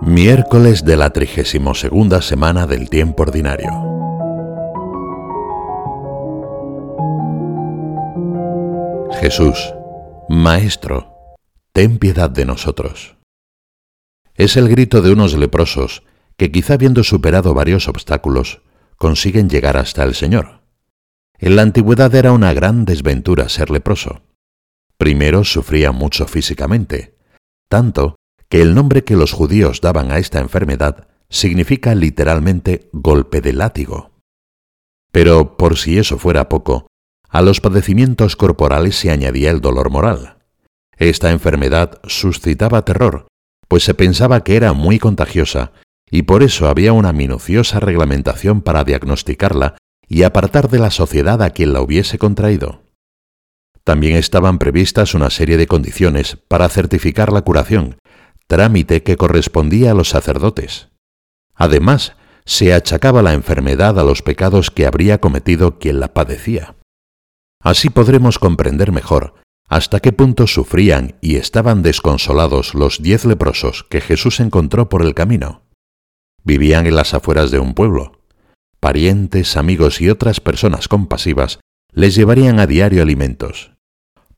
Miércoles de la 32 semana del tiempo ordinario. Jesús, Maestro, ten piedad de nosotros. Es el grito de unos leprosos que quizá habiendo superado varios obstáculos, consiguen llegar hasta el Señor. En la antigüedad era una gran desventura ser leproso. Primero sufría mucho físicamente, tanto que el nombre que los judíos daban a esta enfermedad significa literalmente golpe de látigo. Pero por si eso fuera poco, a los padecimientos corporales se añadía el dolor moral. Esta enfermedad suscitaba terror, pues se pensaba que era muy contagiosa y por eso había una minuciosa reglamentación para diagnosticarla y apartar de la sociedad a quien la hubiese contraído. También estaban previstas una serie de condiciones para certificar la curación, trámite que correspondía a los sacerdotes. Además, se achacaba la enfermedad a los pecados que habría cometido quien la padecía. Así podremos comprender mejor hasta qué punto sufrían y estaban desconsolados los diez leprosos que Jesús encontró por el camino. Vivían en las afueras de un pueblo. Parientes, amigos y otras personas compasivas les llevarían a diario alimentos.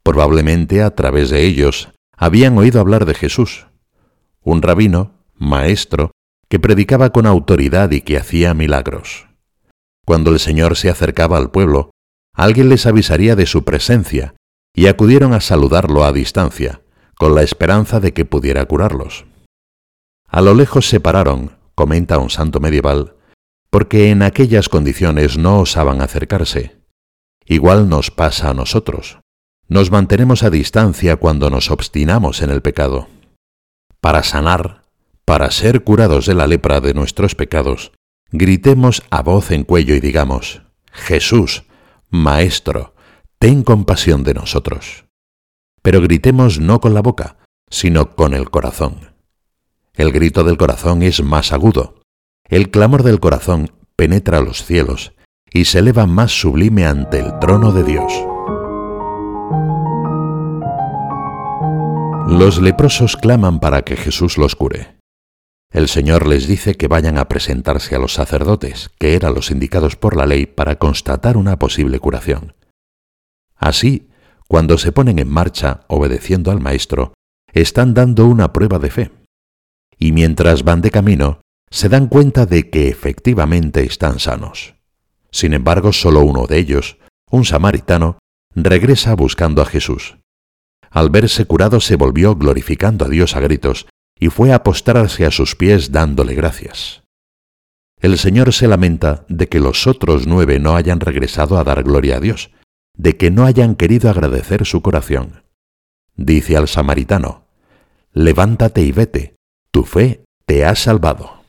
Probablemente a través de ellos habían oído hablar de Jesús, un rabino, maestro, que predicaba con autoridad y que hacía milagros. Cuando el Señor se acercaba al pueblo, alguien les avisaría de su presencia y acudieron a saludarlo a distancia, con la esperanza de que pudiera curarlos. A lo lejos se pararon, comenta un santo medieval, porque en aquellas condiciones no osaban acercarse. Igual nos pasa a nosotros. Nos mantenemos a distancia cuando nos obstinamos en el pecado. Para sanar, para ser curados de la lepra de nuestros pecados, gritemos a voz en cuello y digamos, Jesús, Maestro, ten compasión de nosotros. Pero gritemos no con la boca, sino con el corazón. El grito del corazón es más agudo. El clamor del corazón penetra los cielos y se eleva más sublime ante el trono de Dios. Los leprosos claman para que Jesús los cure. El Señor les dice que vayan a presentarse a los sacerdotes, que eran los indicados por la ley para constatar una posible curación. Así, cuando se ponen en marcha obedeciendo al Maestro, están dando una prueba de fe y mientras van de camino, se dan cuenta de que efectivamente están sanos. Sin embargo, solo uno de ellos, un samaritano, regresa buscando a Jesús. Al verse curado se volvió glorificando a Dios a gritos y fue a postrarse a sus pies dándole gracias. El Señor se lamenta de que los otros nueve no hayan regresado a dar gloria a Dios, de que no hayan querido agradecer su corazón. Dice al samaritano, Levántate y vete, tu fe te ha salvado.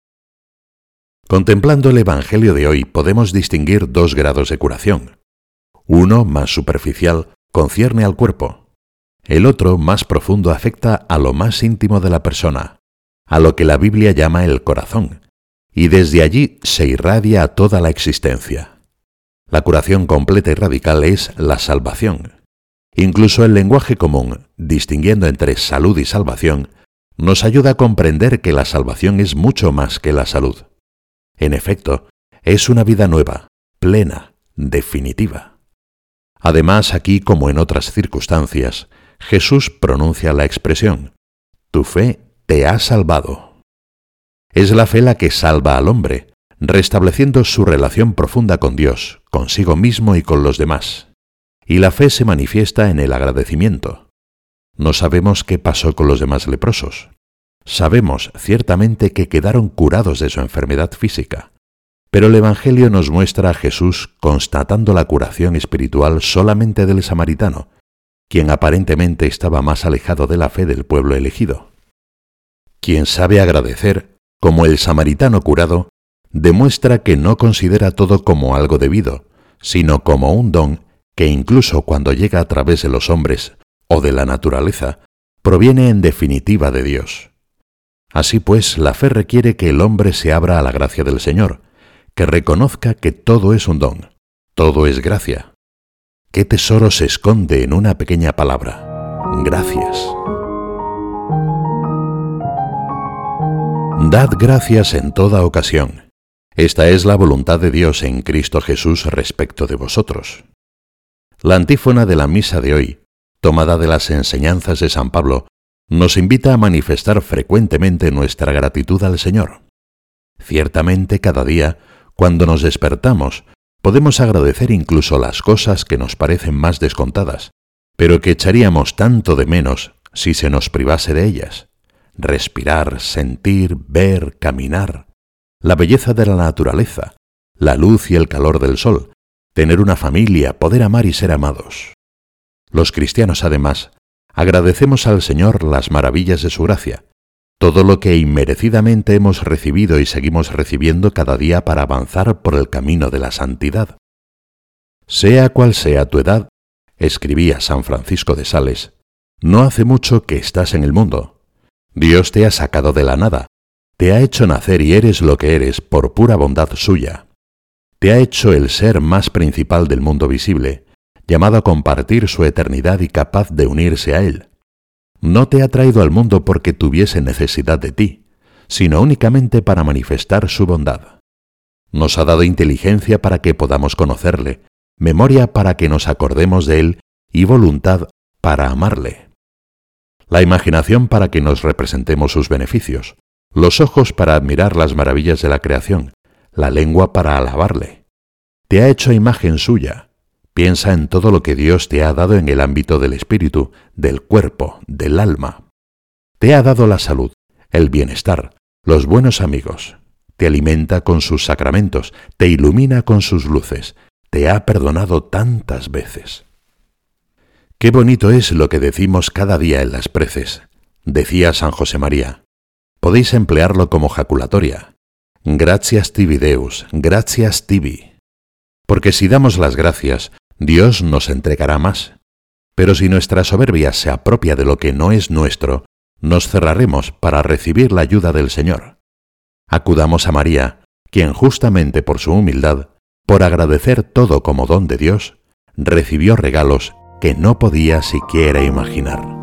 Contemplando el Evangelio de hoy podemos distinguir dos grados de curación. Uno, más superficial, concierne al cuerpo. El otro, más profundo, afecta a lo más íntimo de la persona, a lo que la Biblia llama el corazón, y desde allí se irradia a toda la existencia. La curación completa y radical es la salvación. Incluso el lenguaje común, distinguiendo entre salud y salvación, nos ayuda a comprender que la salvación es mucho más que la salud. En efecto, es una vida nueva, plena, definitiva. Además, aquí como en otras circunstancias, Jesús pronuncia la expresión, Tu fe te ha salvado. Es la fe la que salva al hombre, restableciendo su relación profunda con Dios, consigo mismo y con los demás. Y la fe se manifiesta en el agradecimiento. No sabemos qué pasó con los demás leprosos. Sabemos ciertamente que quedaron curados de su enfermedad física, pero el Evangelio nos muestra a Jesús constatando la curación espiritual solamente del samaritano, quien aparentemente estaba más alejado de la fe del pueblo elegido. Quien sabe agradecer, como el samaritano curado, demuestra que no considera todo como algo debido, sino como un don que incluso cuando llega a través de los hombres o de la naturaleza, proviene en definitiva de Dios. Así pues, la fe requiere que el hombre se abra a la gracia del Señor, que reconozca que todo es un don, todo es gracia. ¿Qué tesoro se esconde en una pequeña palabra? Gracias. Dad gracias en toda ocasión. Esta es la voluntad de Dios en Cristo Jesús respecto de vosotros. La antífona de la misa de hoy, tomada de las enseñanzas de San Pablo, nos invita a manifestar frecuentemente nuestra gratitud al Señor. Ciertamente cada día, cuando nos despertamos, podemos agradecer incluso las cosas que nos parecen más descontadas, pero que echaríamos tanto de menos si se nos privase de ellas respirar, sentir, ver, caminar, la belleza de la naturaleza, la luz y el calor del sol, tener una familia, poder amar y ser amados. Los cristianos, además, agradecemos al Señor las maravillas de su gracia, todo lo que inmerecidamente hemos recibido y seguimos recibiendo cada día para avanzar por el camino de la santidad. Sea cual sea tu edad, escribía San Francisco de Sales, no hace mucho que estás en el mundo, Dios te ha sacado de la nada, te ha hecho nacer y eres lo que eres por pura bondad suya. Te ha hecho el ser más principal del mundo visible, llamado a compartir su eternidad y capaz de unirse a Él. No te ha traído al mundo porque tuviese necesidad de ti, sino únicamente para manifestar su bondad. Nos ha dado inteligencia para que podamos conocerle, memoria para que nos acordemos de Él y voluntad para amarle la imaginación para que nos representemos sus beneficios, los ojos para admirar las maravillas de la creación, la lengua para alabarle. Te ha hecho imagen suya. Piensa en todo lo que Dios te ha dado en el ámbito del espíritu, del cuerpo, del alma. Te ha dado la salud, el bienestar, los buenos amigos. Te alimenta con sus sacramentos, te ilumina con sus luces, te ha perdonado tantas veces. Qué bonito es lo que decimos cada día en las preces, decía San José María. Podéis emplearlo como jaculatoria. Gracias tibi Deus, gracias tibi. Porque si damos las gracias, Dios nos entregará más. Pero si nuestra soberbia se apropia de lo que no es nuestro, nos cerraremos para recibir la ayuda del Señor. Acudamos a María, quien justamente por su humildad, por agradecer todo como don de Dios, recibió regalos que no podía siquiera imaginar.